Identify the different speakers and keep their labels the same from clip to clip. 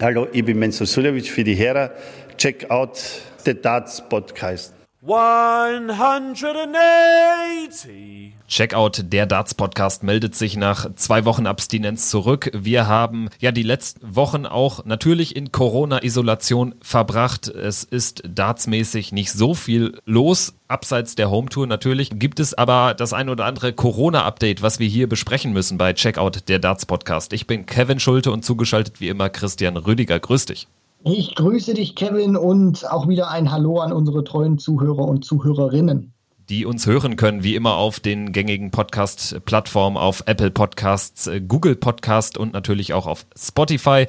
Speaker 1: Hallo, ich bin Menzo Suljovic für die Hörer. Check out the Darts Podcast.
Speaker 2: 180. Checkout der Darts Podcast meldet sich nach zwei Wochen Abstinenz zurück. Wir haben ja die letzten Wochen auch natürlich in Corona-Isolation verbracht. Es ist dartsmäßig nicht so viel los. Abseits der Home Tour natürlich gibt es aber das ein oder andere Corona-Update, was wir hier besprechen müssen bei Checkout der Darts Podcast. Ich bin Kevin Schulte und zugeschaltet wie immer Christian Rüdiger. Grüß dich.
Speaker 3: Ich grüße dich, Kevin, und auch wieder ein Hallo an unsere treuen Zuhörer und Zuhörerinnen.
Speaker 2: Die uns hören können, wie immer auf den gängigen Podcast-Plattformen, auf Apple Podcasts, äh, Google Podcast und natürlich auch auf Spotify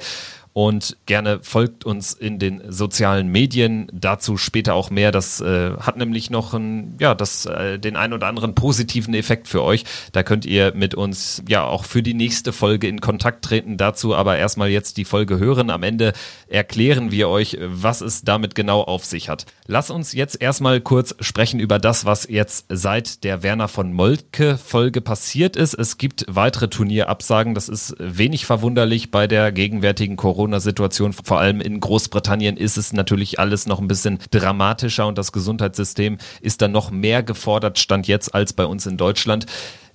Speaker 2: und gerne folgt uns in den sozialen Medien. Dazu später auch mehr. Das äh, hat nämlich noch ein, ja, das, äh, den ein oder anderen positiven Effekt für euch. Da könnt ihr mit uns ja auch für die nächste Folge in Kontakt treten. Dazu aber erstmal jetzt die Folge hören. Am Ende erklären wir euch, was es damit genau auf sich hat. Lass uns jetzt erstmal kurz sprechen über das, was jetzt seit der Werner von Moltke Folge passiert ist. Es gibt weitere Turnierabsagen. Das ist wenig verwunderlich bei der gegenwärtigen Corona Corona-Situation. Vor allem in Großbritannien ist es natürlich alles noch ein bisschen dramatischer und das Gesundheitssystem ist dann noch mehr gefordert, stand jetzt als bei uns in Deutschland.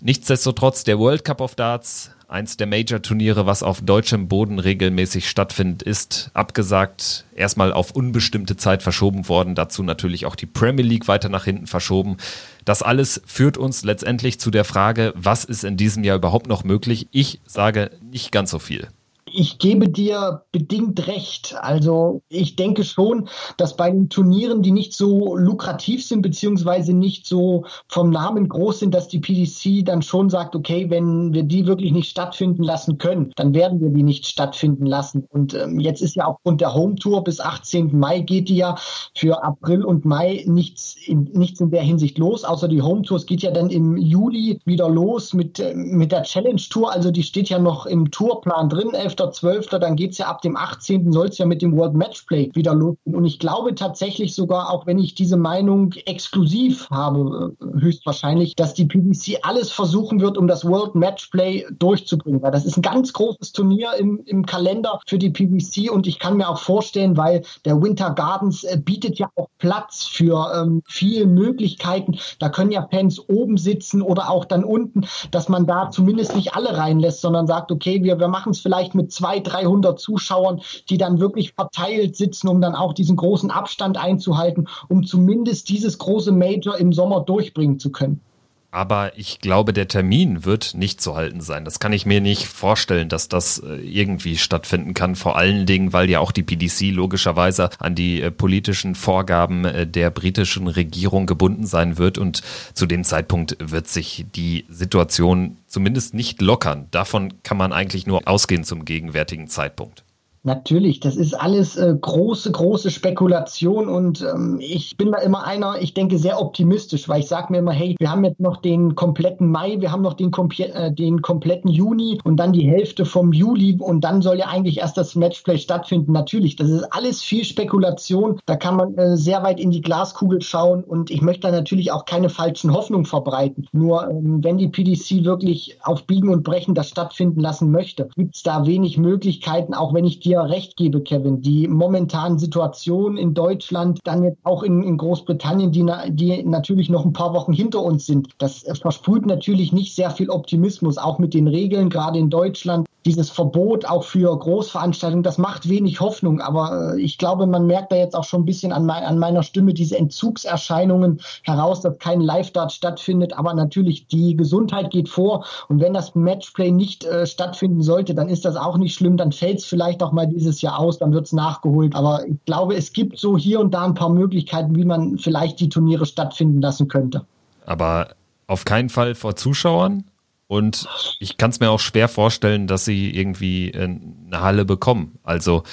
Speaker 2: Nichtsdestotrotz, der World Cup of Darts, eins der Major-Turniere, was auf deutschem Boden regelmäßig stattfindet, ist abgesagt, erstmal auf unbestimmte Zeit verschoben worden. Dazu natürlich auch die Premier League weiter nach hinten verschoben. Das alles führt uns letztendlich zu der Frage, was ist in diesem Jahr überhaupt noch möglich? Ich sage nicht ganz so viel
Speaker 3: ich gebe dir bedingt recht. Also ich denke schon, dass bei den Turnieren, die nicht so lukrativ sind, beziehungsweise nicht so vom Namen groß sind, dass die PDC dann schon sagt, okay, wenn wir die wirklich nicht stattfinden lassen können, dann werden wir die nicht stattfinden lassen. Und ähm, jetzt ist ja aufgrund der Home Tour bis 18. Mai geht die ja für April und Mai nichts in, nichts in der Hinsicht los, außer die Home Tour. Es geht ja dann im Juli wieder los mit, äh, mit der Challenge Tour. Also die steht ja noch im Tourplan drin, 11. 11.12., dann geht es ja ab dem 18. soll es ja mit dem World Matchplay wieder losgehen. Und ich glaube tatsächlich sogar, auch wenn ich diese Meinung exklusiv habe, äh, höchstwahrscheinlich, dass die PBC alles versuchen wird, um das World Matchplay durchzubringen. Weil das ist ein ganz großes Turnier im, im Kalender für die PBC und ich kann mir auch vorstellen, weil der Winter Gardens äh, bietet ja auch Platz für ähm, viele Möglichkeiten. Da können ja Fans oben sitzen oder auch dann unten, dass man da zumindest nicht alle reinlässt, sondern sagt, okay, wir, wir machen es vielleicht mit 200, 300 Zuschauern, die dann wirklich verteilt sitzen, um dann auch diesen großen Abstand einzuhalten, um zumindest dieses große Major im Sommer durchbringen zu können.
Speaker 2: Aber ich glaube, der Termin wird nicht zu halten sein. Das kann ich mir nicht vorstellen, dass das äh, irgendwie stattfinden kann. Vor allen Dingen, weil ja auch die PDC logischerweise an die äh, politischen Vorgaben äh, der britischen Regierung gebunden sein wird. Und zu dem Zeitpunkt wird sich die Situation zumindest nicht lockern. Davon kann man eigentlich nur ausgehen zum gegenwärtigen Zeitpunkt.
Speaker 3: Natürlich, das ist alles äh, große, große Spekulation und ähm, ich bin da immer einer, ich denke sehr optimistisch, weil ich sage mir immer, hey, wir haben jetzt noch den kompletten Mai, wir haben noch den, äh, den kompletten Juni und dann die Hälfte vom Juli und dann soll ja eigentlich erst das Matchplay stattfinden. Natürlich, das ist alles viel Spekulation, da kann man äh, sehr weit in die Glaskugel schauen und ich möchte da natürlich auch keine falschen Hoffnungen verbreiten. Nur ähm, wenn die PDC wirklich auf Biegen und Brechen das stattfinden lassen möchte, gibt es da wenig Möglichkeiten, auch wenn ich dir dir recht gebe, Kevin. Die momentanen Situationen in Deutschland, dann jetzt auch in, in Großbritannien, die, die natürlich noch ein paar Wochen hinter uns sind, das versprüht natürlich nicht sehr viel Optimismus, auch mit den Regeln, gerade in Deutschland dieses Verbot auch für Großveranstaltungen, das macht wenig Hoffnung. Aber äh, ich glaube, man merkt da jetzt auch schon ein bisschen an, mein, an meiner Stimme diese Entzugserscheinungen heraus, dass kein Live-Dart stattfindet. Aber natürlich, die Gesundheit geht vor. Und wenn das Matchplay nicht äh, stattfinden sollte, dann ist das auch nicht schlimm. Dann fällt es vielleicht auch mal dieses Jahr aus, dann wird es nachgeholt. Aber ich glaube, es gibt so hier und da ein paar Möglichkeiten, wie man vielleicht die Turniere stattfinden lassen könnte.
Speaker 2: Aber auf keinen Fall vor Zuschauern? Und ich kann es mir auch schwer vorstellen, dass sie irgendwie äh, eine Halle bekommen. Also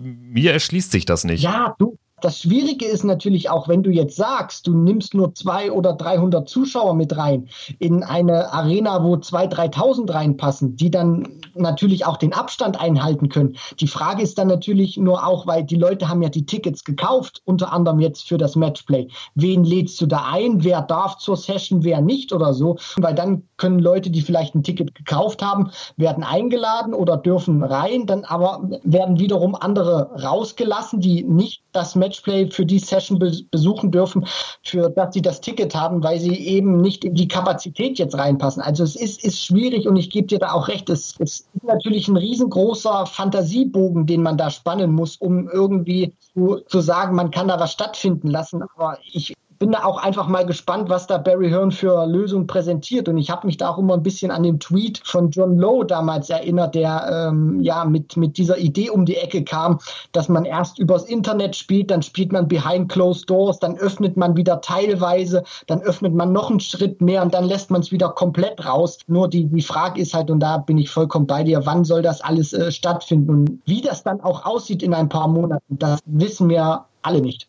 Speaker 2: mir erschließt sich das nicht.
Speaker 3: Ja, du, Das Schwierige ist natürlich auch, wenn du jetzt sagst, du nimmst nur zwei oder 300 Zuschauer mit rein in eine Arena, wo zwei, 3.000 reinpassen, die dann natürlich auch den Abstand einhalten können. Die Frage ist dann natürlich nur auch, weil die Leute haben ja die Tickets gekauft, unter anderem jetzt für das Matchplay. Wen lädst du da ein? Wer darf zur Session, wer nicht oder so? Weil dann können Leute, die vielleicht ein Ticket gekauft haben, werden eingeladen oder dürfen rein, dann aber werden wiederum andere rausgelassen, die nicht das Matchplay für die Session besuchen dürfen, für das sie das Ticket haben, weil sie eben nicht in die Kapazität jetzt reinpassen. Also es ist, ist schwierig und ich gebe dir da auch recht, es, es ist natürlich ein riesengroßer Fantasiebogen, den man da spannen muss, um irgendwie zu, zu sagen, man kann da was stattfinden lassen. Aber ich bin da auch einfach mal gespannt, was da Barry Hearn für Lösungen präsentiert. Und ich habe mich da auch immer ein bisschen an den Tweet von John Lowe damals erinnert, der ähm, ja mit, mit dieser Idee um die Ecke kam, dass man erst übers Internet spielt, dann spielt man behind closed doors, dann öffnet man wieder teilweise, dann öffnet man noch einen Schritt mehr und dann lässt man es wieder komplett raus. Nur die, die Frage ist halt, und da bin ich vollkommen bei dir, wann soll das alles äh, stattfinden und wie das dann auch aussieht in ein paar Monaten, das wissen wir alle nicht.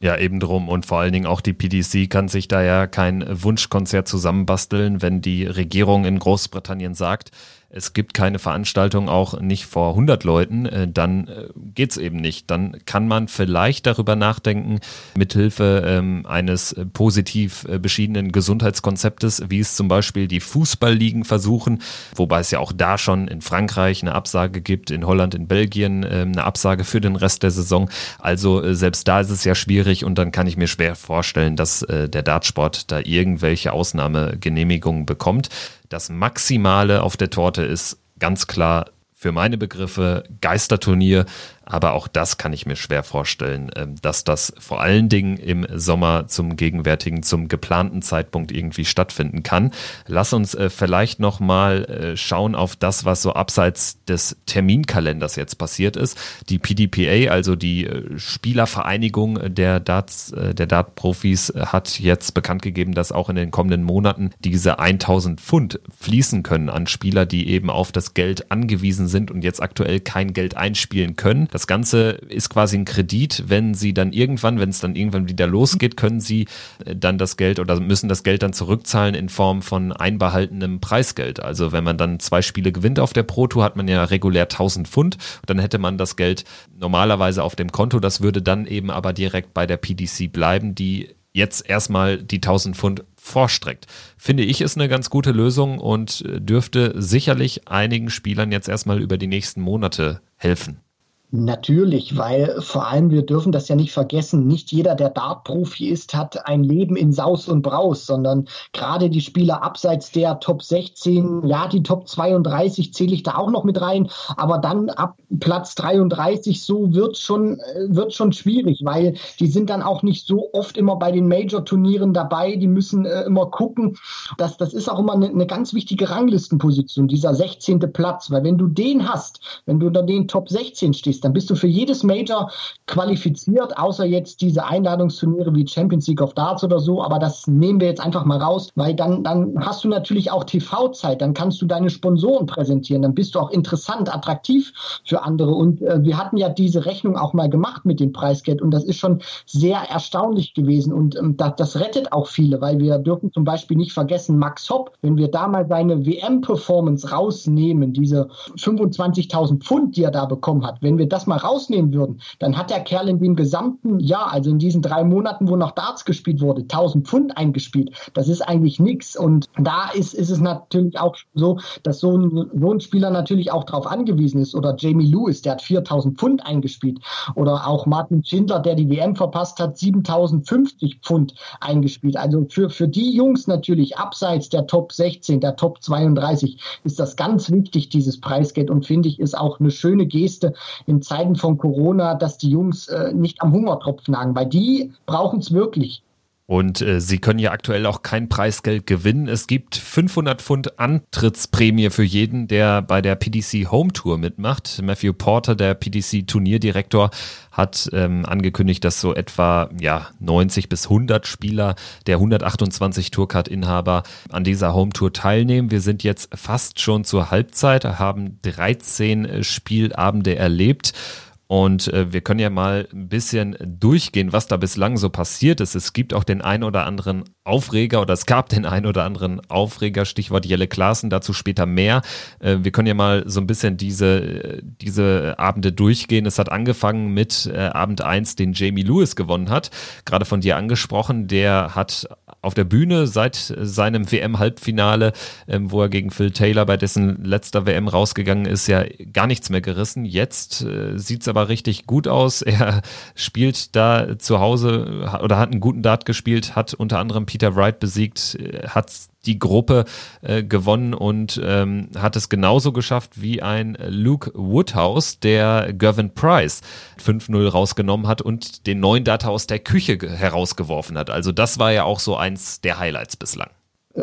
Speaker 2: Ja, eben drum. Und vor allen Dingen auch die PDC kann sich da ja kein Wunschkonzert zusammenbasteln, wenn die Regierung in Großbritannien sagt, es gibt keine Veranstaltung auch nicht vor 100 Leuten, äh, dann äh, geht's eben nicht. Dann kann man vielleicht darüber nachdenken, mithilfe ähm, eines positiv äh, beschiedenen Gesundheitskonzeptes, wie es zum Beispiel die Fußballligen versuchen, wobei es ja auch da schon in Frankreich eine Absage gibt, in Holland, in Belgien ähm, eine Absage für den Rest der Saison. Also selbst da ist es ja schwierig und dann kann ich mir schwer vorstellen, dass der Dartsport da irgendwelche Ausnahmegenehmigungen bekommt. Das Maximale auf der Torte ist ganz klar für meine Begriffe Geisterturnier aber auch das kann ich mir schwer vorstellen, ähm, dass das vor allen Dingen im Sommer zum gegenwärtigen, zum geplanten Zeitpunkt irgendwie stattfinden kann. Lass uns äh, vielleicht nochmal äh, schauen auf das, was so abseits des Terminkalenders jetzt passiert ist. Die PDPA, also die äh, Spielervereinigung der Darts, der Dart-Profis, hat jetzt bekannt gegeben, dass auch in den kommenden Monaten diese 1000 Pfund fließen können an Spieler, die eben auf das Geld angewiesen sind und jetzt aktuell kein Geld einspielen können. Das Ganze ist quasi ein Kredit. Wenn Sie dann irgendwann, wenn es dann irgendwann wieder losgeht, können Sie äh, dann das Geld oder müssen das Geld dann zurückzahlen in Form von einbehaltenem Preisgeld. Also wenn man dann zwei Spiele gewinnt auf der Pro Tour, hat man ja regulär 1000 Pfund. Dann hätte man das Geld normalerweise auf dem Konto. Das würde dann eben aber direkt bei der PDC bleiben, die jetzt erstmal die 1000 Pfund vorstreckt. Finde ich ist eine ganz gute Lösung und äh, dürfte sicherlich einigen Spielern jetzt erstmal über die nächsten Monate helfen.
Speaker 3: Natürlich, weil vor allem wir dürfen das ja nicht vergessen, nicht jeder, der Dart-Profi ist, hat ein Leben in Saus und Braus, sondern gerade die Spieler abseits der Top 16, ja, die Top 32 zähle ich da auch noch mit rein, aber dann ab Platz 33, so wird schon, äh, wird schon schwierig, weil die sind dann auch nicht so oft immer bei den Major-Turnieren dabei, die müssen äh, immer gucken. Das, das ist auch immer eine, eine ganz wichtige Ranglistenposition, dieser 16. Platz, weil wenn du den hast, wenn du unter den Top 16 stehst, ist, dann bist du für jedes Major qualifiziert, außer jetzt diese Einladungsturniere wie Champions League of Darts oder so. Aber das nehmen wir jetzt einfach mal raus, weil dann, dann hast du natürlich auch TV-Zeit, dann kannst du deine Sponsoren präsentieren, dann bist du auch interessant, attraktiv für andere. Und äh, wir hatten ja diese Rechnung auch mal gemacht mit dem Preisgeld. Und das ist schon sehr erstaunlich gewesen. Und ähm, das, das rettet auch viele, weil wir dürfen zum Beispiel nicht vergessen, Max Hopp, wenn wir da mal seine WM-Performance rausnehmen, diese 25.000 Pfund, die er da bekommen hat, wenn wir das mal rausnehmen würden, dann hat der Kerl in dem gesamten Jahr, also in diesen drei Monaten, wo noch Darts gespielt wurde, 1000 Pfund eingespielt. Das ist eigentlich nichts. Und da ist, ist es natürlich auch so, dass so ein, so ein Spieler natürlich auch darauf angewiesen ist. Oder Jamie Lewis, der hat 4000 Pfund eingespielt. Oder auch Martin Schindler, der die WM verpasst hat, 7050 Pfund eingespielt. Also für, für die Jungs natürlich abseits der Top 16, der Top 32 ist das ganz wichtig, dieses Preisgeld. Und finde ich, ist auch eine schöne Geste in Zeiten von Corona, dass die Jungs äh, nicht am Hungertropf nagen, weil die brauchen es wirklich.
Speaker 2: Und äh, sie können ja aktuell auch kein Preisgeld gewinnen. Es gibt 500 Pfund Antrittsprämie für jeden, der bei der PDC Home Tour mitmacht. Matthew Porter, der PDC Turnierdirektor, hat ähm, angekündigt, dass so etwa ja 90 bis 100 Spieler der 128 Tourcard-Inhaber an dieser Home Tour teilnehmen. Wir sind jetzt fast schon zur Halbzeit, haben 13 Spielabende erlebt. Und äh, wir können ja mal ein bisschen durchgehen, was da bislang so passiert ist. Es gibt auch den ein oder anderen Aufreger oder es gab den ein oder anderen Aufreger, Stichwort Jelle Klaassen, dazu später mehr. Äh, wir können ja mal so ein bisschen diese, diese Abende durchgehen. Es hat angefangen mit äh, Abend eins, den Jamie Lewis gewonnen hat. Gerade von dir angesprochen, der hat auf der Bühne seit seinem WM-Halbfinale, ähm, wo er gegen Phil Taylor bei dessen letzter WM rausgegangen ist, ja gar nichts mehr gerissen. Jetzt äh, sieht es aber richtig gut aus. Er spielt da zu Hause oder hat einen guten Dart gespielt, hat unter anderem Peter Wright besiegt, äh, hat die Gruppe äh, gewonnen und ähm, hat es genauso geschafft wie ein Luke Woodhouse, der Gavin Price 5-0 rausgenommen hat und den neuen Data aus der Küche herausgeworfen hat. Also das war ja auch so eins der Highlights bislang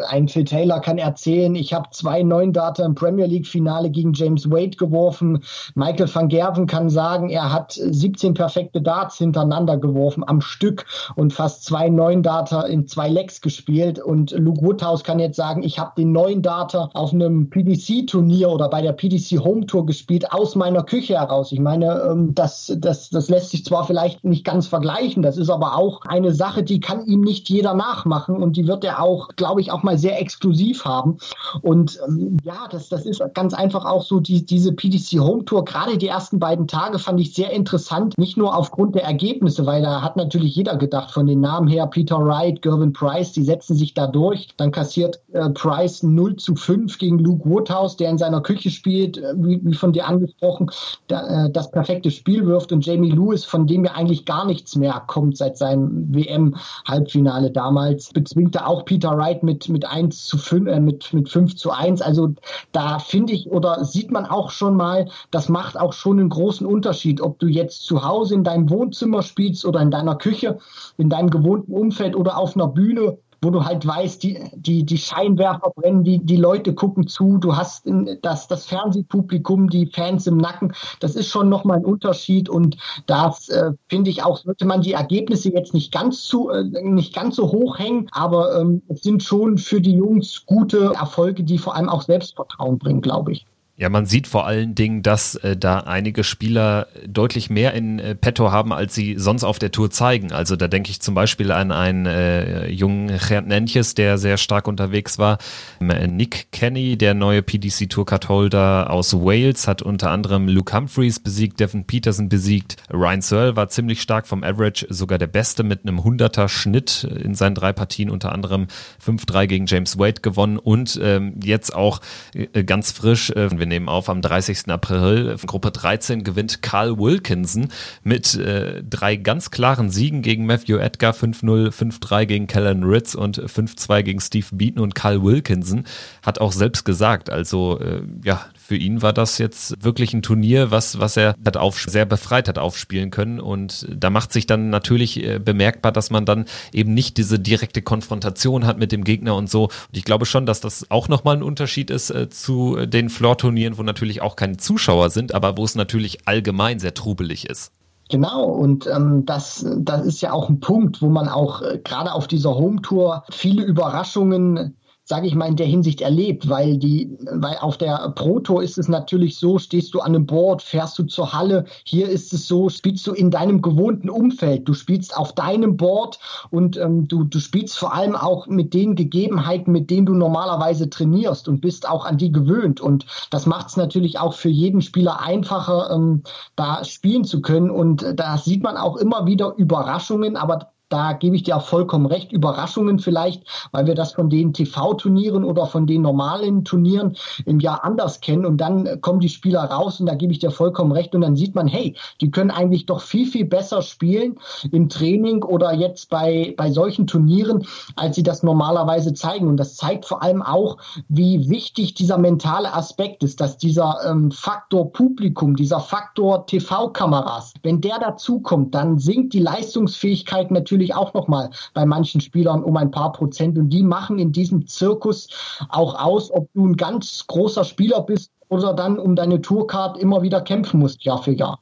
Speaker 3: ein Phil Taylor kann erzählen, ich habe zwei neun Data im Premier League Finale gegen James Wade geworfen. Michael van Gerven kann sagen, er hat 17 perfekte Darts hintereinander geworfen am Stück und fast zwei neun Data in zwei Legs gespielt. Und Luke Woodhouse kann jetzt sagen, ich habe den neuen Data auf einem PDC-Turnier oder bei der PDC Home Tour gespielt aus meiner Küche heraus. Ich meine, ähm, das, das, das lässt sich zwar vielleicht nicht ganz vergleichen, das ist aber auch eine Sache, die kann ihm nicht jeder nachmachen und die wird er auch, glaube ich, auch mal sehr exklusiv haben. Und ähm, ja, das, das ist ganz einfach auch so die, diese PDC Home Tour. Gerade die ersten beiden Tage fand ich sehr interessant. Nicht nur aufgrund der Ergebnisse, weil da hat natürlich jeder gedacht, von den Namen her, Peter Wright, Gervin Price, die setzen sich da durch. Dann kassiert äh, Price 0 zu 5 gegen Luke Woodhouse, der in seiner Küche spielt, äh, wie, wie, von dir angesprochen, da, äh, das perfekte Spiel wirft. Und Jamie Lewis, von dem ja eigentlich gar nichts mehr kommt seit seinem WM-Halbfinale damals, bezwingte auch Peter Wright mit, mit 1 zu 5, äh, mit, mit 5 zu 1. Also da finde ich oder sieht man auch schon mal, das macht auch schon einen großen Unterschied, ob du jetzt zu Hause in deinem Wohnzimmer spielst oder in deiner Küche, in deinem gewohnten Umfeld oder auf einer Bühne wo du halt weißt, die, die, die Scheinwerfer brennen, die, die Leute gucken zu, du hast das, das Fernsehpublikum, die Fans im Nacken. Das ist schon nochmal ein Unterschied und das äh, finde ich auch, sollte man die Ergebnisse jetzt nicht ganz, zu, äh, nicht ganz so hoch hängen, aber ähm, es sind schon für die Jungs gute Erfolge, die vor allem auch Selbstvertrauen bringen, glaube ich.
Speaker 2: Ja, man sieht vor allen Dingen, dass äh, da einige Spieler deutlich mehr in äh, petto haben, als sie sonst auf der Tour zeigen. Also da denke ich zum Beispiel an einen äh, jungen Nentjes, der sehr stark unterwegs war. Ähm, Nick Kenny, der neue PDC Tour Card Holder aus Wales, hat unter anderem Luke Humphreys besiegt, Devin Peterson besiegt. Ryan Searle war ziemlich stark vom Average, sogar der Beste mit einem 100er Schnitt in seinen drei Partien, unter anderem 5-3 gegen James Wade gewonnen und ähm, jetzt auch äh, ganz frisch, äh, wir nehmen auf am 30. April. Gruppe 13 gewinnt Carl Wilkinson mit äh, drei ganz klaren Siegen gegen Matthew Edgar, 5-0, 5-3 gegen Kellen Ritz und 5-2 gegen Steve Beaton und Carl Wilkinson hat auch selbst gesagt, also äh, ja, für ihn war das jetzt wirklich ein Turnier, was, was er hat auf, sehr befreit hat aufspielen können. Und da macht sich dann natürlich äh, bemerkbar, dass man dann eben nicht diese direkte Konfrontation hat mit dem Gegner und so. Und ich glaube schon, dass das auch nochmal ein Unterschied ist äh, zu den Floor-Turnieren, wo natürlich auch keine Zuschauer sind, aber wo es natürlich allgemein sehr trubelig ist.
Speaker 3: Genau, und ähm, das, das ist ja auch ein Punkt, wo man auch äh, gerade auf dieser Home-Tour viele Überraschungen sage ich mal, in der Hinsicht erlebt, weil die, weil auf der Pro-Tour ist es natürlich so, stehst du an einem Board, fährst du zur Halle, hier ist es so, spielst du in deinem gewohnten Umfeld, du spielst auf deinem Board und ähm, du, du spielst vor allem auch mit den Gegebenheiten, mit denen du normalerweise trainierst und bist auch an die gewöhnt. Und das macht es natürlich auch für jeden Spieler einfacher, ähm, da spielen zu können. Und da sieht man auch immer wieder Überraschungen, aber da gebe ich dir auch vollkommen recht, Überraschungen vielleicht, weil wir das von den TV-Turnieren oder von den normalen Turnieren im Jahr anders kennen. Und dann kommen die Spieler raus und da gebe ich dir vollkommen recht. Und dann sieht man, hey, die können eigentlich doch viel, viel besser spielen im Training oder jetzt bei, bei solchen Turnieren, als sie das normalerweise zeigen. Und das zeigt vor allem auch, wie wichtig dieser mentale Aspekt ist, dass dieser ähm, Faktor Publikum, dieser Faktor TV-Kameras, wenn der dazukommt, dann sinkt die Leistungsfähigkeit natürlich natürlich auch nochmal bei manchen Spielern um ein paar Prozent. Und die machen in diesem Zirkus auch aus, ob du ein ganz großer Spieler bist oder dann um deine Tourcard immer wieder kämpfen musst, Jahr für Jahr.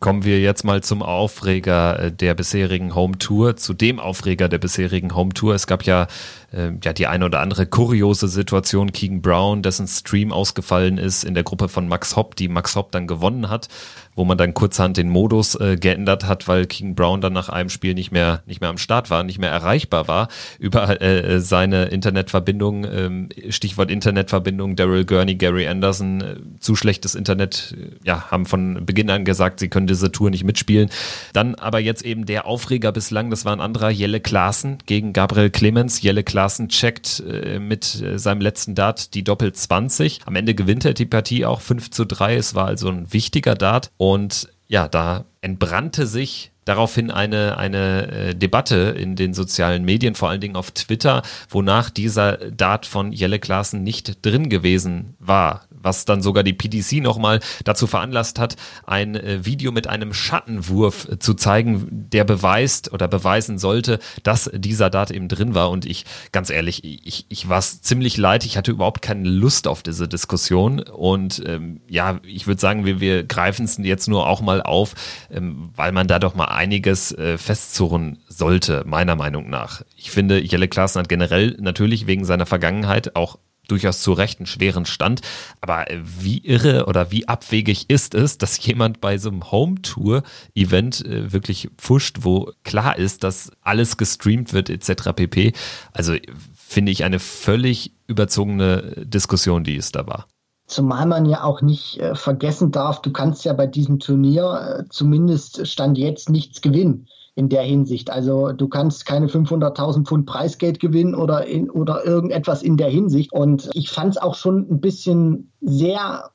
Speaker 2: Kommen wir jetzt mal zum Aufreger äh, der bisherigen Home Tour, zu dem Aufreger der bisherigen Home Tour. Es gab ja äh, ja die eine oder andere kuriose Situation. Keegan Brown, dessen Stream ausgefallen ist in der Gruppe von Max Hopp, die Max Hopp dann gewonnen hat wo man dann kurzhand den Modus äh, geändert hat, weil King Brown dann nach einem Spiel nicht mehr nicht mehr am Start war, nicht mehr erreichbar war über äh, seine Internetverbindung, ähm, Stichwort Internetverbindung, Daryl Gurney, Gary Anderson, äh, zu schlechtes Internet, äh, ja, haben von Beginn an gesagt, sie können diese Tour nicht mitspielen. Dann aber jetzt eben der Aufreger bislang, das war ein anderer, Jelle Klaassen gegen Gabriel Clemens. Jelle Klaassen checkt äh, mit äh, seinem letzten Dart die Doppel 20. Am Ende gewinnt er die Partie auch 5 zu 3. Es war also ein wichtiger Dart. Und ja, da entbrannte sich daraufhin eine, eine äh, Debatte in den sozialen Medien, vor allen Dingen auf Twitter, wonach dieser Dart von Jelle Klaassen nicht drin gewesen war was dann sogar die PDC nochmal dazu veranlasst hat, ein äh, Video mit einem Schattenwurf äh, zu zeigen, der beweist oder beweisen sollte, dass dieser Dart eben drin war. Und ich, ganz ehrlich, ich, ich war ziemlich leid. Ich hatte überhaupt keine Lust auf diese Diskussion. Und ähm, ja, ich würde sagen, wir, wir greifen es jetzt nur auch mal auf, ähm, weil man da doch mal einiges äh, festzurren sollte, meiner Meinung nach. Ich finde, Jelle Klaassen hat generell natürlich wegen seiner Vergangenheit auch durchaus zu Recht einen schweren Stand. Aber wie irre oder wie abwegig ist es, dass jemand bei so einem Home-Tour-Event äh, wirklich pfuscht, wo klar ist, dass alles gestreamt wird etc. pp. Also finde ich eine völlig überzogene Diskussion, die es da war.
Speaker 3: Zumal man ja auch nicht äh, vergessen darf, du kannst ja bei diesem Turnier äh, zumindest Stand jetzt nichts gewinnen in der Hinsicht. Also du kannst keine 500.000 Pfund Preisgeld gewinnen oder, in, oder irgendetwas in der Hinsicht. Und ich fand es auch schon ein bisschen sehr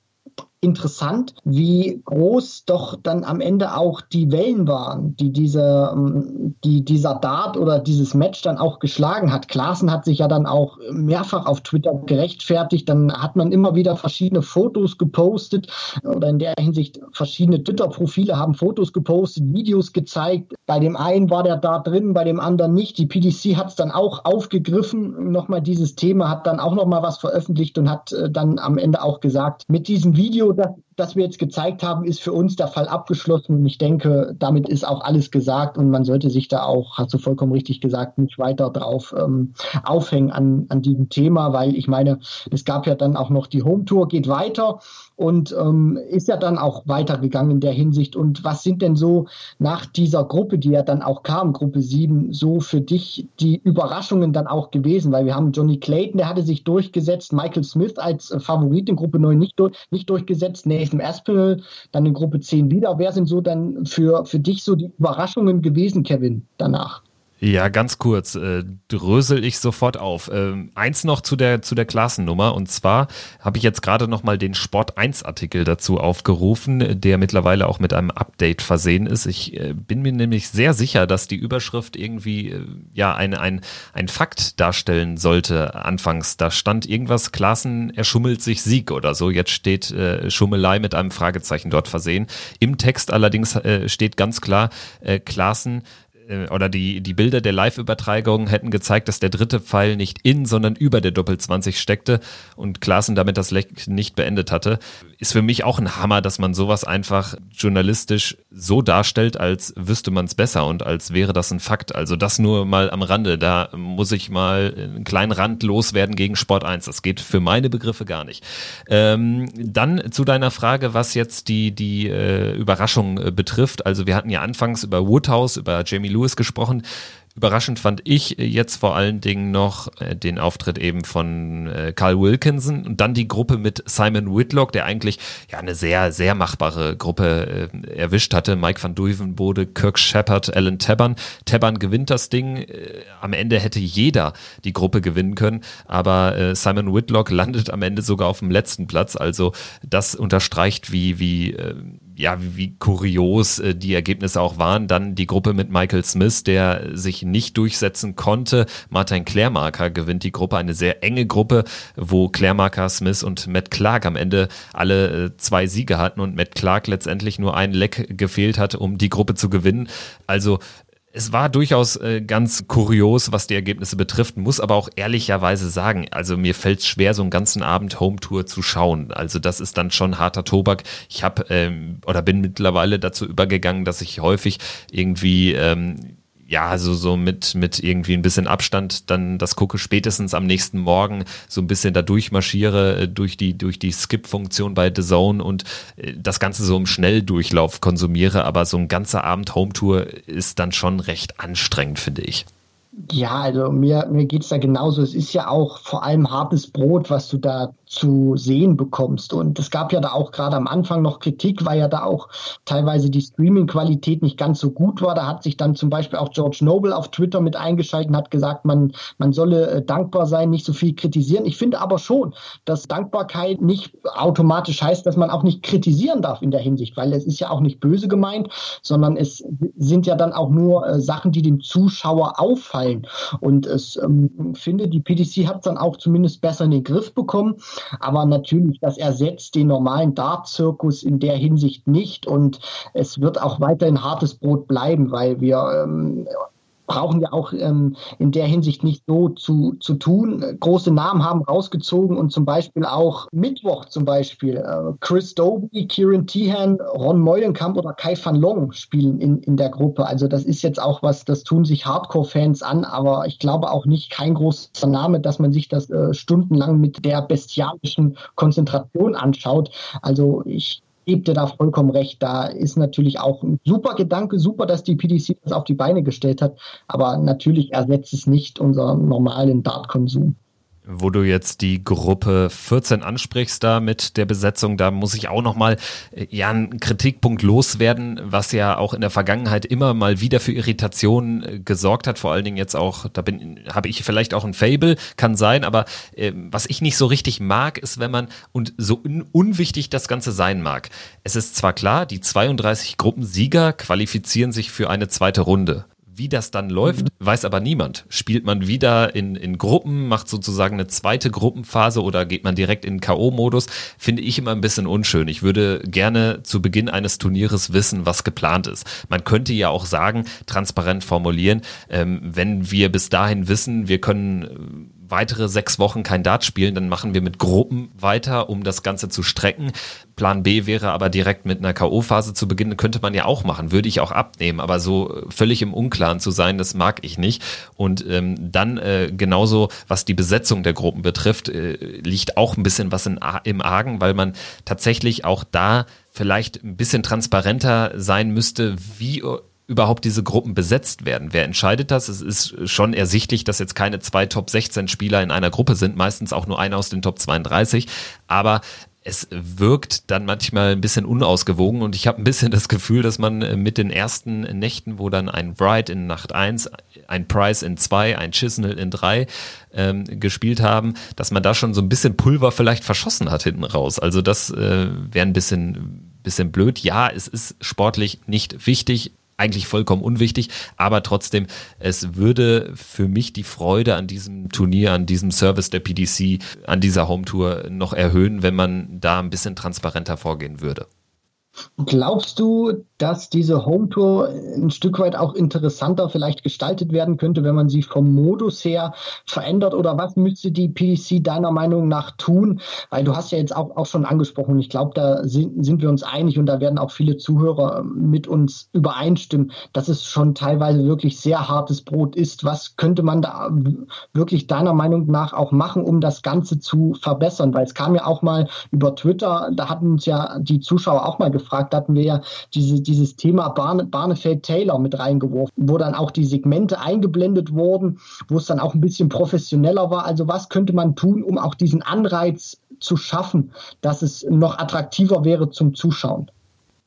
Speaker 3: interessant, wie groß doch dann am Ende auch die Wellen waren, die, diese, ähm, die dieser Dart oder dieses Match dann auch geschlagen hat. Klaassen hat sich ja dann auch mehrfach auf Twitter gerechtfertigt. Dann hat man immer wieder verschiedene Fotos gepostet oder in der Hinsicht verschiedene Twitter-Profile haben Fotos gepostet, Videos gezeigt. Bei dem einen war der Dart drin, bei dem anderen nicht. Die PDC hat es dann auch aufgegriffen, nochmal dieses Thema, hat dann auch nochmal was veröffentlicht und hat äh, dann am Ende auch gesagt, mit diesem Video das, das wir jetzt gezeigt haben, ist für uns der Fall abgeschlossen. Und ich denke, damit ist auch alles gesagt und man sollte sich da auch, hast du vollkommen richtig gesagt, nicht weiter drauf ähm, aufhängen an, an diesem Thema, weil ich meine, es gab ja dann auch noch die Home Tour, geht weiter und ähm, ist ja dann auch weitergegangen in der Hinsicht. Und was sind denn so nach dieser Gruppe, die ja dann auch kam, Gruppe 7, so für dich die Überraschungen dann auch gewesen? Weil wir haben Johnny Clayton, der hatte sich durchgesetzt, Michael Smith als äh, Favorit in Gruppe 9 nicht, durch, nicht durchgesetzt, Nathan Aspinall dann in Gruppe 10 wieder. Wer sind so dann für, für dich so die Überraschungen gewesen, Kevin, danach?
Speaker 2: Ja, ganz kurz, äh, drösel ich sofort auf. Ähm, eins noch zu der zu der Klassennummer und zwar habe ich jetzt gerade noch mal den Sport 1 Artikel dazu aufgerufen, der mittlerweile auch mit einem Update versehen ist. Ich äh, bin mir nämlich sehr sicher, dass die Überschrift irgendwie äh, ja ein ein ein Fakt darstellen sollte. Anfangs da stand irgendwas Klassen erschummelt sich Sieg oder so. Jetzt steht äh, Schummelei mit einem Fragezeichen dort versehen. Im Text allerdings äh, steht ganz klar äh, Klassen oder die, die Bilder der Live-Übertragung hätten gezeigt, dass der dritte Pfeil nicht in, sondern über der Doppel 20 steckte und Klaassen damit das Leck nicht beendet hatte. Ist für mich auch ein Hammer, dass man sowas einfach journalistisch so darstellt, als wüsste man es besser und als wäre das ein Fakt. Also das nur mal am Rande. Da muss ich mal einen kleinen Rand loswerden gegen Sport 1. Das geht für meine Begriffe gar nicht. Ähm, dann zu deiner Frage, was jetzt die, die äh, Überraschung äh, betrifft. Also wir hatten ja anfangs über Woodhouse, über Jamie Lewis Lewis gesprochen. Überraschend fand ich jetzt vor allen Dingen noch äh, den Auftritt eben von äh, Carl Wilkinson und dann die Gruppe mit Simon Whitlock, der eigentlich ja eine sehr, sehr machbare Gruppe äh, erwischt hatte. Mike van Duivenbode, Kirk Shepard, Alan Tabbern. Tabbern gewinnt das Ding. Am Ende hätte jeder die Gruppe gewinnen können, aber Simon Whitlock landet am Ende sogar auf dem letzten Platz. Also das unterstreicht, wie, wie ja, wie, kurios äh, die Ergebnisse auch waren. Dann die Gruppe mit Michael Smith, der sich nicht durchsetzen konnte. Martin Klärmarker gewinnt die Gruppe, eine sehr enge Gruppe, wo Klärmarker, Smith und Matt Clark am Ende alle äh, zwei Siege hatten und Matt Clark letztendlich nur ein Leck gefehlt hat, um die Gruppe zu gewinnen. Also es war durchaus äh, ganz kurios, was die Ergebnisse betrifft, muss aber auch ehrlicherweise sagen, also mir fällt es schwer, so einen ganzen Abend Home Tour zu schauen. Also das ist dann schon harter Tobak. Ich habe ähm, oder bin mittlerweile dazu übergegangen, dass ich häufig irgendwie ähm, ja, also so mit, mit irgendwie ein bisschen Abstand dann das gucke, spätestens am nächsten Morgen so ein bisschen da durchmarschiere, äh, durch die, durch die Skip-Funktion bei The Zone und äh, das Ganze so im Schnelldurchlauf konsumiere, aber so ein ganzer Abend Home-Tour ist dann schon recht anstrengend, finde ich.
Speaker 3: Ja, also mir, mir geht es da genauso. Es ist ja auch vor allem hartes Brot, was du da zu sehen bekommst. Und es gab ja da auch gerade am Anfang noch Kritik, weil ja da auch teilweise die Streaming-Qualität nicht ganz so gut war. Da hat sich dann zum Beispiel auch George Noble auf Twitter mit eingeschaltet und hat gesagt, man, man solle äh, dankbar sein, nicht so viel kritisieren. Ich finde aber schon, dass Dankbarkeit nicht automatisch heißt, dass man auch nicht kritisieren darf in der Hinsicht, weil es ist ja auch nicht böse gemeint, sondern es sind ja dann auch nur äh, Sachen, die dem Zuschauer auffallen. Und es ähm, finde, die PDC hat es dann auch zumindest besser in den Griff bekommen. Aber natürlich, das ersetzt den normalen Dart-Zirkus in der Hinsicht nicht und es wird auch weiterhin hartes Brot bleiben, weil wir ähm, brauchen ja auch ähm, in der Hinsicht nicht so zu, zu tun. Große Namen haben rausgezogen und zum Beispiel auch Mittwoch zum Beispiel äh, Chris Doby, Kieran Tehan, Ron Meulenkamp oder Kai van Long spielen in, in der Gruppe. Also das ist jetzt auch was, das tun sich Hardcore-Fans an, aber ich glaube auch nicht kein großer Name, dass man sich das äh, stundenlang mit der bestialischen Konzentration anschaut. Also ich gebe dir da vollkommen recht. Da ist natürlich auch ein super Gedanke, super, dass die PDC das auf die Beine gestellt hat. Aber natürlich ersetzt es nicht unseren normalen Dart-Konsum
Speaker 2: wo du jetzt die Gruppe 14 ansprichst da mit der Besetzung, da muss ich auch nochmal äh, ja einen Kritikpunkt loswerden, was ja auch in der Vergangenheit immer mal wieder für Irritationen äh, gesorgt hat, vor allen Dingen jetzt auch, da bin habe ich vielleicht auch ein Fable, kann sein, aber äh, was ich nicht so richtig mag, ist, wenn man und so un unwichtig das Ganze sein mag. Es ist zwar klar, die 32 Gruppensieger qualifizieren sich für eine zweite Runde. Wie das dann läuft, mhm. weiß aber niemand. Spielt man wieder in, in Gruppen, macht sozusagen eine zweite Gruppenphase oder geht man direkt in K.O.-Modus, finde ich immer ein bisschen unschön. Ich würde gerne zu Beginn eines Turnieres wissen, was geplant ist. Man könnte ja auch sagen, transparent formulieren, ähm, wenn wir bis dahin wissen, wir können weitere sechs Wochen kein Dart spielen, dann machen wir mit Gruppen weiter, um das Ganze zu strecken. Plan B wäre aber direkt mit einer K.O.-Phase zu beginnen, könnte man ja auch machen, würde ich auch abnehmen, aber so völlig im Unklaren zu sein, das mag ich nicht. Und ähm, dann äh, genauso, was die Besetzung der Gruppen betrifft, äh, liegt auch ein bisschen was in, im Argen, weil man tatsächlich auch da vielleicht ein bisschen transparenter sein müsste, wie überhaupt diese Gruppen besetzt werden. Wer entscheidet das? Es ist schon ersichtlich, dass jetzt keine zwei Top 16 Spieler in einer Gruppe sind, meistens auch nur einer aus den Top 32. Aber es wirkt dann manchmal ein bisschen unausgewogen und ich habe ein bisschen das Gefühl, dass man mit den ersten Nächten, wo dann ein Bright in Nacht 1, ein Price in 2, ein Chisnell in 3 ähm, gespielt haben, dass man da schon so ein bisschen Pulver vielleicht verschossen hat hinten raus. Also das äh, wäre ein bisschen, bisschen blöd. Ja, es ist sportlich nicht wichtig eigentlich vollkommen unwichtig, aber trotzdem, es würde für mich die Freude an diesem Turnier, an diesem Service der PDC, an dieser Home Tour noch erhöhen, wenn man da ein bisschen transparenter vorgehen würde.
Speaker 3: Glaubst du, dass diese Home Tour ein Stück weit auch interessanter vielleicht gestaltet werden könnte, wenn man sie vom Modus her verändert? Oder was müsste die PDC deiner Meinung nach tun? Weil du hast ja jetzt auch, auch schon angesprochen, ich glaube, da sind, sind wir uns einig und da werden auch viele Zuhörer mit uns übereinstimmen, dass es schon teilweise wirklich sehr hartes Brot ist. Was könnte man da wirklich deiner Meinung nach auch machen, um das Ganze zu verbessern? Weil es kam ja auch mal über Twitter, da hatten uns ja die Zuschauer auch mal gefragt, hatten wir ja diese, dieses Thema Barne, Barnefeld-Taylor mit reingeworfen, wo dann auch die Segmente eingeblendet wurden, wo es dann auch ein bisschen professioneller war. Also was könnte man tun, um auch diesen Anreiz zu schaffen, dass es noch attraktiver wäre zum Zuschauen?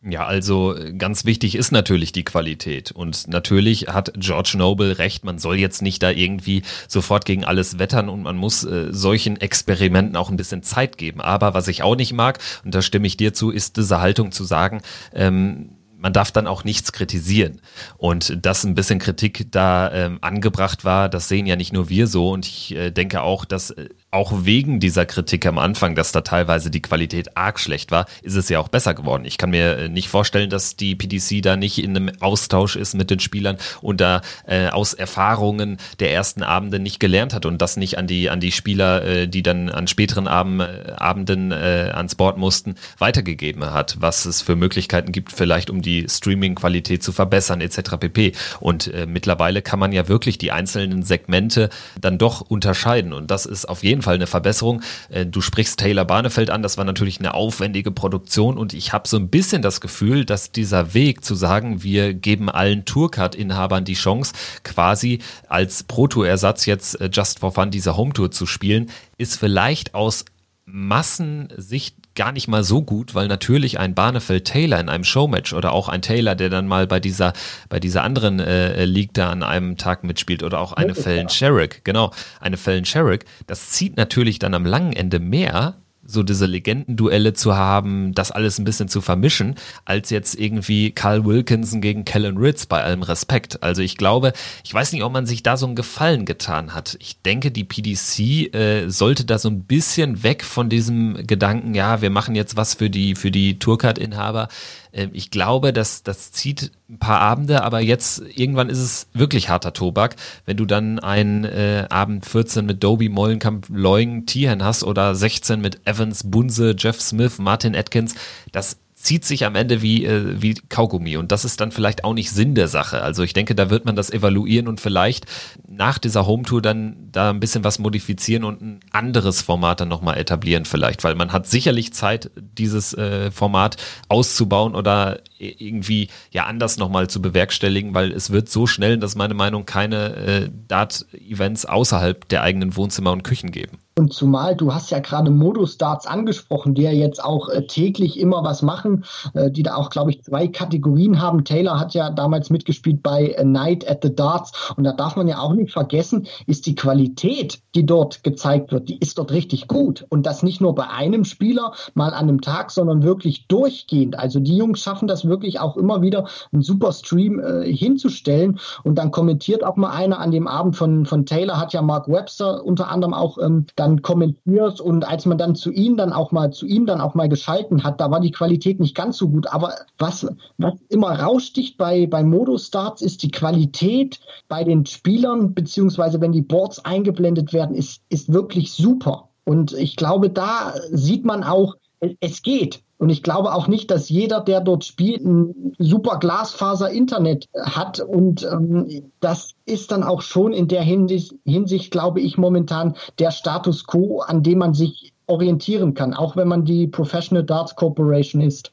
Speaker 2: Ja, also ganz wichtig ist natürlich die Qualität. Und natürlich hat George Noble recht, man soll jetzt nicht da irgendwie sofort gegen alles wettern und man muss äh, solchen Experimenten auch ein bisschen Zeit geben. Aber was ich auch nicht mag, und da stimme ich dir zu, ist diese Haltung zu sagen, ähm, man darf dann auch nichts kritisieren. Und dass ein bisschen Kritik da ähm, angebracht war, das sehen ja nicht nur wir so. Und ich äh, denke auch, dass äh, auch wegen dieser Kritik am Anfang, dass da teilweise die Qualität arg schlecht war, ist es ja auch besser geworden. Ich kann mir äh, nicht vorstellen, dass die PDC da nicht in einem Austausch ist mit den Spielern und da äh, aus Erfahrungen der ersten Abende nicht gelernt hat und das nicht an die an die Spieler, äh, die dann an späteren Abend, äh, Abenden äh, ans Board mussten, weitergegeben hat, was es für Möglichkeiten gibt, vielleicht um die Streaming-Qualität zu verbessern etc. pp. Und äh, mittlerweile kann man ja wirklich die einzelnen Segmente dann doch unterscheiden und das ist auf jeden jeden Fall eine Verbesserung. Äh, du sprichst Taylor Barnefeld an, das war natürlich eine aufwendige Produktion und ich habe so ein bisschen das Gefühl, dass dieser Weg zu sagen, wir geben allen Tourcard-Inhabern die Chance, quasi als Proto-Ersatz jetzt äh, Just for Fun diese Home-Tour zu spielen, ist vielleicht aus Massensicht gar nicht mal so gut, weil natürlich ein Barnefeld Taylor in einem Showmatch oder auch ein Taylor, der dann mal bei dieser bei dieser anderen äh, League da an einem Tag mitspielt oder auch eine Fallon Sherrick, genau, eine Fallon Sherrick, das zieht natürlich dann am langen Ende mehr so diese Legendenduelle zu haben, das alles ein bisschen zu vermischen, als jetzt irgendwie Carl Wilkinson gegen Kellen Ritz bei allem Respekt. Also ich glaube, ich weiß nicht, ob man sich da so einen Gefallen getan hat. Ich denke, die PDC äh, sollte da so ein bisschen weg von diesem Gedanken, ja, wir machen jetzt was für die, für die Tourcard-Inhaber. Ähm, ich glaube, dass das zieht ein paar Abende, aber jetzt irgendwann ist es wirklich harter Tobak, wenn du dann einen äh, Abend 14 mit Doby, Mollenkamp, Leung, Tieren hast oder 16 mit Evans, Bunse, Jeff Smith, Martin Atkins. Das zieht sich am Ende wie, äh, wie Kaugummi. Und das ist dann vielleicht auch nicht Sinn der Sache. Also ich denke, da wird man das evaluieren und vielleicht nach dieser Home-Tour dann da ein bisschen was modifizieren und ein anderes Format dann nochmal etablieren vielleicht, weil man hat sicherlich Zeit, dieses äh, Format auszubauen oder irgendwie ja anders nochmal zu bewerkstelligen, weil es wird so schnell, dass meine Meinung keine äh, Dart-Events außerhalb der eigenen Wohnzimmer und Küchen geben.
Speaker 3: Und zumal, du hast ja gerade Modus-Darts angesprochen, die ja jetzt auch äh, täglich immer was machen, äh, die da auch, glaube ich, zwei Kategorien haben. Taylor hat ja damals mitgespielt bei A Night at the Darts. Und da darf man ja auch nicht vergessen, ist die Qualität, die dort gezeigt wird, die ist dort richtig gut. Und das nicht nur bei einem Spieler mal an einem Tag, sondern wirklich durchgehend. Also die Jungs schaffen das wirklich auch immer wieder, einen super Stream äh, hinzustellen. Und dann kommentiert auch mal einer an dem Abend von, von Taylor, hat ja Mark Webster unter anderem auch ähm, dann kommentiert und als man dann zu ihm dann auch mal zu ihm dann auch mal geschalten hat, da war die Qualität nicht ganz so gut. Aber was, was immer raussticht bei, bei Modus-Starts ist die Qualität bei den Spielern, beziehungsweise wenn die Boards eingeblendet werden, ist, ist wirklich super. Und ich glaube, da sieht man auch, es geht. Und ich glaube auch nicht, dass jeder, der dort spielt, ein super Glasfaser-Internet hat. Und ähm, das ist dann auch schon in der Hinsicht, Hinsicht, glaube ich, momentan der Status quo, an dem man sich orientieren kann, auch wenn man die Professional Darts Corporation ist.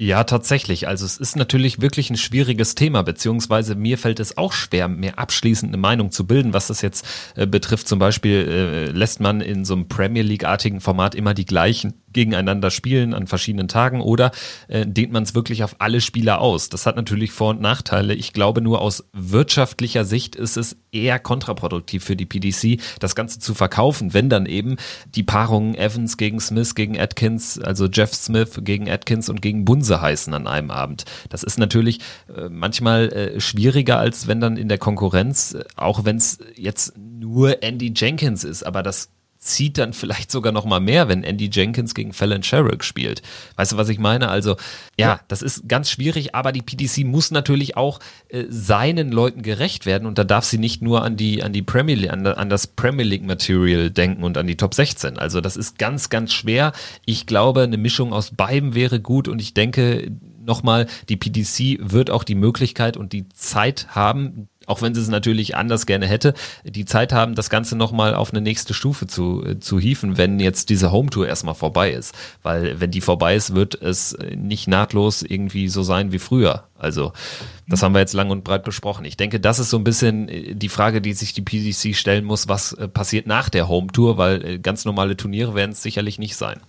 Speaker 2: Ja, tatsächlich. Also es ist natürlich wirklich ein schwieriges Thema, beziehungsweise mir fällt es auch schwer, mir abschließend eine Meinung zu bilden, was das jetzt äh, betrifft. Zum Beispiel äh, lässt man in so einem Premier League-artigen Format immer die gleichen gegeneinander spielen an verschiedenen Tagen oder äh, dehnt man es wirklich auf alle Spieler aus? Das hat natürlich Vor- und Nachteile. Ich glaube, nur aus wirtschaftlicher Sicht ist es eher kontraproduktiv für die PDC, das Ganze zu verkaufen, wenn dann eben die Paarungen Evans gegen Smith gegen Atkins, also Jeff Smith gegen Atkins und gegen Bunse heißen an einem Abend. Das ist natürlich äh, manchmal äh, schwieriger, als wenn dann in der Konkurrenz, äh, auch wenn es jetzt nur Andy Jenkins ist, aber das zieht dann vielleicht sogar noch mal mehr, wenn Andy Jenkins gegen Fallon Sherrick spielt. Weißt du, was ich meine? Also ja, das ist ganz schwierig, aber die PDC muss natürlich auch äh, seinen Leuten gerecht werden und da darf sie nicht nur an die an die Premier League, an, an das Premier League Material denken und an die Top 16. Also das ist ganz ganz schwer. Ich glaube, eine Mischung aus beidem wäre gut und ich denke nochmal, die PDC wird auch die Möglichkeit und die Zeit haben, auch wenn sie es natürlich anders gerne hätte, die Zeit haben, das Ganze nochmal auf eine nächste Stufe zu, äh, zu hieven, wenn jetzt diese Home-Tour erstmal vorbei ist. Weil wenn die vorbei ist, wird es nicht nahtlos irgendwie so sein wie früher. Also das haben wir jetzt lang und breit besprochen. Ich denke, das ist so ein bisschen äh, die Frage, die sich die PDC stellen muss, was äh, passiert nach der Home-Tour, weil ganz normale Turniere werden es sicherlich nicht sein.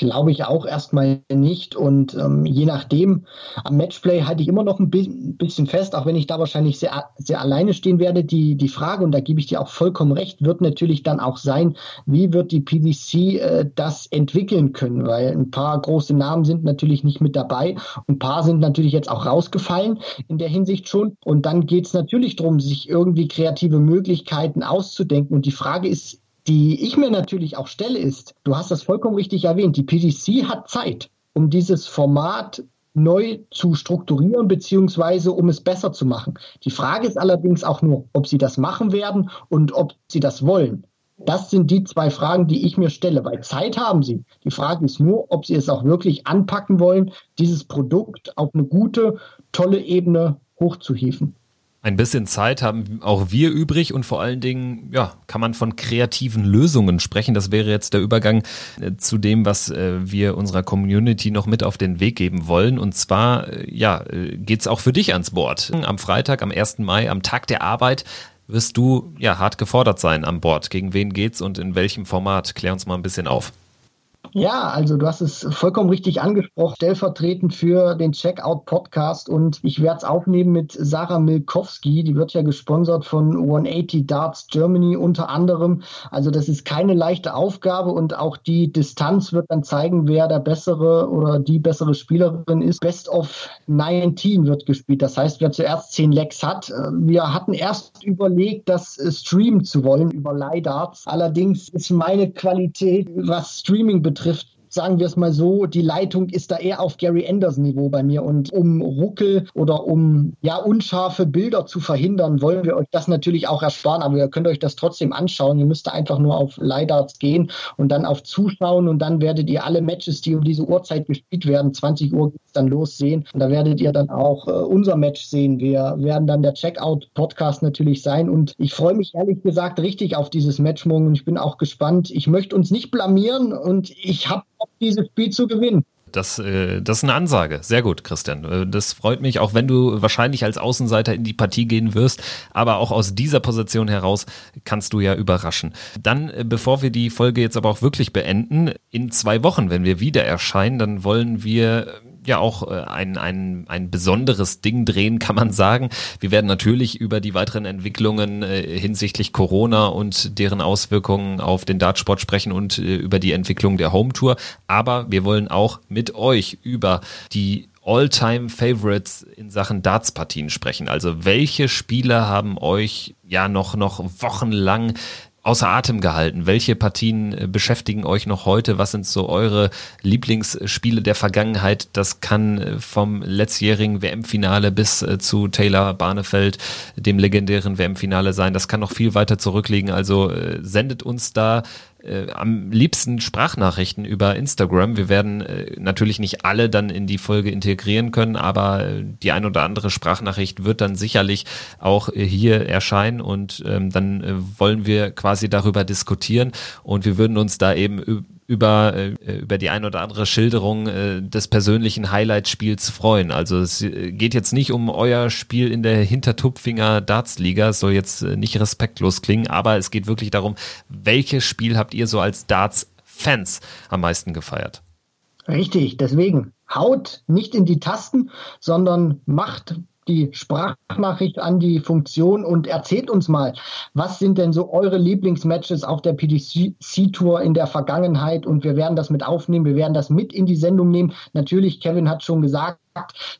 Speaker 3: Glaube ich auch erstmal nicht. Und ähm, je nachdem, am Matchplay halte ich immer noch ein bisschen fest, auch wenn ich da wahrscheinlich sehr, sehr alleine stehen werde. Die, die Frage, und da gebe ich dir auch vollkommen recht, wird natürlich dann auch sein, wie wird die PDC äh, das entwickeln können? Weil ein paar große Namen sind natürlich nicht mit dabei. Ein paar sind natürlich jetzt auch rausgefallen in der Hinsicht schon. Und dann geht es natürlich darum, sich irgendwie kreative Möglichkeiten auszudenken. Und die Frage ist, die ich mir natürlich auch stelle, ist, du hast das vollkommen richtig erwähnt, die PDC hat Zeit, um dieses Format neu zu strukturieren, beziehungsweise um es besser zu machen. Die Frage ist allerdings auch nur, ob sie das machen werden und ob sie das wollen. Das sind die zwei Fragen, die ich mir stelle, weil Zeit haben sie. Die Frage ist nur, ob sie es auch wirklich anpacken wollen, dieses Produkt auf eine gute, tolle Ebene hochzuhieven.
Speaker 2: Ein bisschen Zeit haben auch wir übrig und vor allen Dingen, ja, kann man von kreativen Lösungen sprechen. Das wäre jetzt der Übergang äh, zu dem, was äh, wir unserer Community noch mit auf den Weg geben wollen. Und zwar, äh, ja, geht's auch für dich ans Board. Am Freitag, am 1. Mai, am Tag der Arbeit, wirst du ja hart gefordert sein an Bord. Gegen wen geht's und in welchem Format? Klär uns mal ein bisschen auf.
Speaker 3: Ja, also du hast es vollkommen richtig angesprochen, stellvertretend für den Checkout-Podcast und ich werde es aufnehmen mit Sarah Milkowski, die wird ja gesponsert von 180 Darts Germany unter anderem. Also das ist keine leichte Aufgabe und auch die Distanz wird dann zeigen, wer der bessere oder die bessere Spielerin ist. Best of 19 wird gespielt, das heißt, wer zuerst 10 Lecks hat. Wir hatten erst überlegt, das streamen zu wollen über Leidarts. Allerdings ist meine Qualität, was Streaming betrifft, betrifft, sagen wir es mal so, die Leitung ist da eher auf Gary Anderson Niveau bei mir und um Ruckel oder um ja unscharfe Bilder zu verhindern, wollen wir euch das natürlich auch ersparen, aber ihr könnt euch das trotzdem anschauen. Ihr müsst einfach nur auf Leidarts gehen und dann auf Zuschauen und dann werdet ihr alle Matches, die um diese Uhrzeit gespielt werden, 20 Uhr geht's dann los sehen und da werdet ihr dann auch äh, unser Match sehen. Wir werden dann der Checkout Podcast natürlich sein und ich freue mich ehrlich gesagt richtig auf dieses Match morgen. Ich bin auch gespannt. Ich möchte uns nicht blamieren und ich habe dieses Spiel zu gewinnen.
Speaker 2: Das, äh, das ist eine Ansage. Sehr gut, Christian. Äh, das freut mich, auch wenn du wahrscheinlich als Außenseiter in die Partie gehen wirst. Aber auch aus dieser Position heraus kannst du ja überraschen. Dann, äh, bevor wir die Folge jetzt aber auch wirklich beenden, in zwei Wochen, wenn wir wieder erscheinen, dann wollen wir ja auch äh, ein, ein, ein besonderes Ding drehen, kann man sagen. Wir werden natürlich über die weiteren Entwicklungen äh, hinsichtlich Corona und deren Auswirkungen auf den Dartsport sprechen und äh, über die Entwicklung der Home Tour. Aber wir wollen auch mit euch über die All-Time-Favorites in Sachen Darts-Partien sprechen. Also welche Spieler haben euch ja noch, noch wochenlang außer Atem gehalten? Welche Partien äh, beschäftigen euch noch heute? Was sind so eure Lieblingsspiele der Vergangenheit? Das kann äh, vom letztjährigen WM-Finale bis äh, zu Taylor Barnefeld, dem legendären WM-Finale sein. Das kann noch viel weiter zurückliegen. Also sendet uns da äh, am liebsten Sprachnachrichten über Instagram. Wir werden äh, natürlich nicht alle dann in die Folge integrieren können, aber äh, die ein oder andere Sprachnachricht wird dann sicherlich auch äh, hier erscheinen und ähm, dann äh, wollen wir quasi darüber diskutieren und wir würden uns da eben über, äh, über die ein oder andere Schilderung äh, des persönlichen Highlight-Spiels freuen. Also es äh, geht jetzt nicht um euer Spiel in der Hintertupfinger Darts-Liga, es soll jetzt nicht respektlos klingen, aber es geht wirklich darum, welches Spiel habt ihr so als Darts-Fans am meisten gefeiert?
Speaker 3: Richtig, deswegen haut nicht in die Tasten, sondern macht die Sprachnachricht an die Funktion und erzählt uns mal, was sind denn so eure Lieblingsmatches auf der PDC-Tour in der Vergangenheit und wir werden das mit aufnehmen, wir werden das mit in die Sendung nehmen. Natürlich, Kevin hat schon gesagt,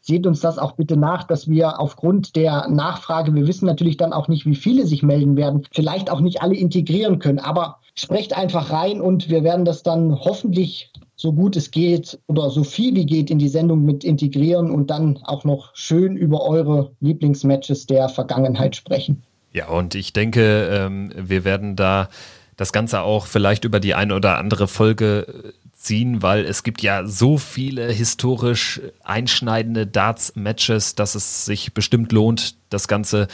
Speaker 3: Seht uns das auch bitte nach, dass wir aufgrund der Nachfrage, wir wissen natürlich dann auch nicht, wie viele sich melden werden, vielleicht auch nicht alle integrieren können, aber sprecht einfach rein und wir werden das dann hoffentlich so gut es geht oder so viel wie geht in die Sendung mit integrieren und dann auch noch schön über eure Lieblingsmatches der Vergangenheit sprechen.
Speaker 2: Ja, und ich denke, ähm, wir werden da das Ganze auch vielleicht über die eine oder andere Folge äh, ziehen, weil es gibt ja so viele historisch einschneidende Darts-Matches, dass es sich bestimmt lohnt, das Ganze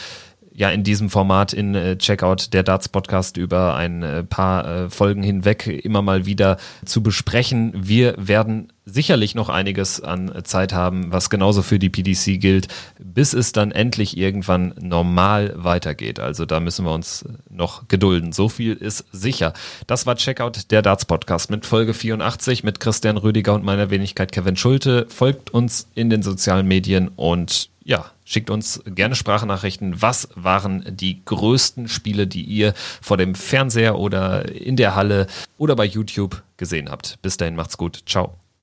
Speaker 2: ja in diesem Format in äh, Checkout der Darts Podcast über ein äh, paar äh, Folgen hinweg immer mal wieder zu besprechen. Wir werden sicherlich noch einiges an Zeit haben, was genauso für die PDC gilt, bis es dann endlich irgendwann normal weitergeht. Also da müssen wir uns noch gedulden. So viel ist sicher. Das war Checkout der Darts Podcast mit Folge 84 mit Christian Rüdiger und meiner Wenigkeit Kevin Schulte. Folgt uns in den sozialen Medien und ja, schickt uns gerne Sprachnachrichten. Was waren die größten Spiele, die ihr vor dem Fernseher oder in der Halle oder bei YouTube gesehen habt? Bis dahin macht's gut. Ciao.